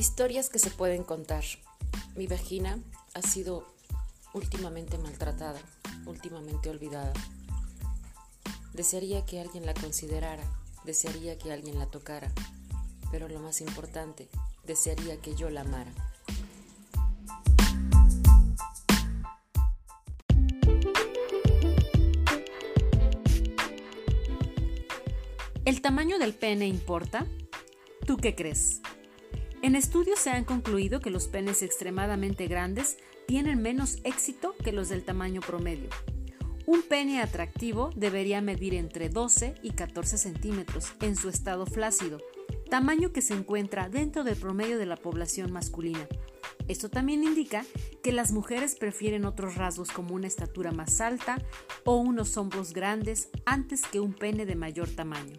Historias que se pueden contar. Mi vagina ha sido últimamente maltratada, últimamente olvidada. Desearía que alguien la considerara, desearía que alguien la tocara, pero lo más importante, desearía que yo la amara. ¿El tamaño del pene importa? ¿Tú qué crees? En estudios se han concluido que los penes extremadamente grandes tienen menos éxito que los del tamaño promedio. Un pene atractivo debería medir entre 12 y 14 centímetros en su estado flácido, tamaño que se encuentra dentro del promedio de la población masculina. Esto también indica que las mujeres prefieren otros rasgos como una estatura más alta o unos hombros grandes antes que un pene de mayor tamaño.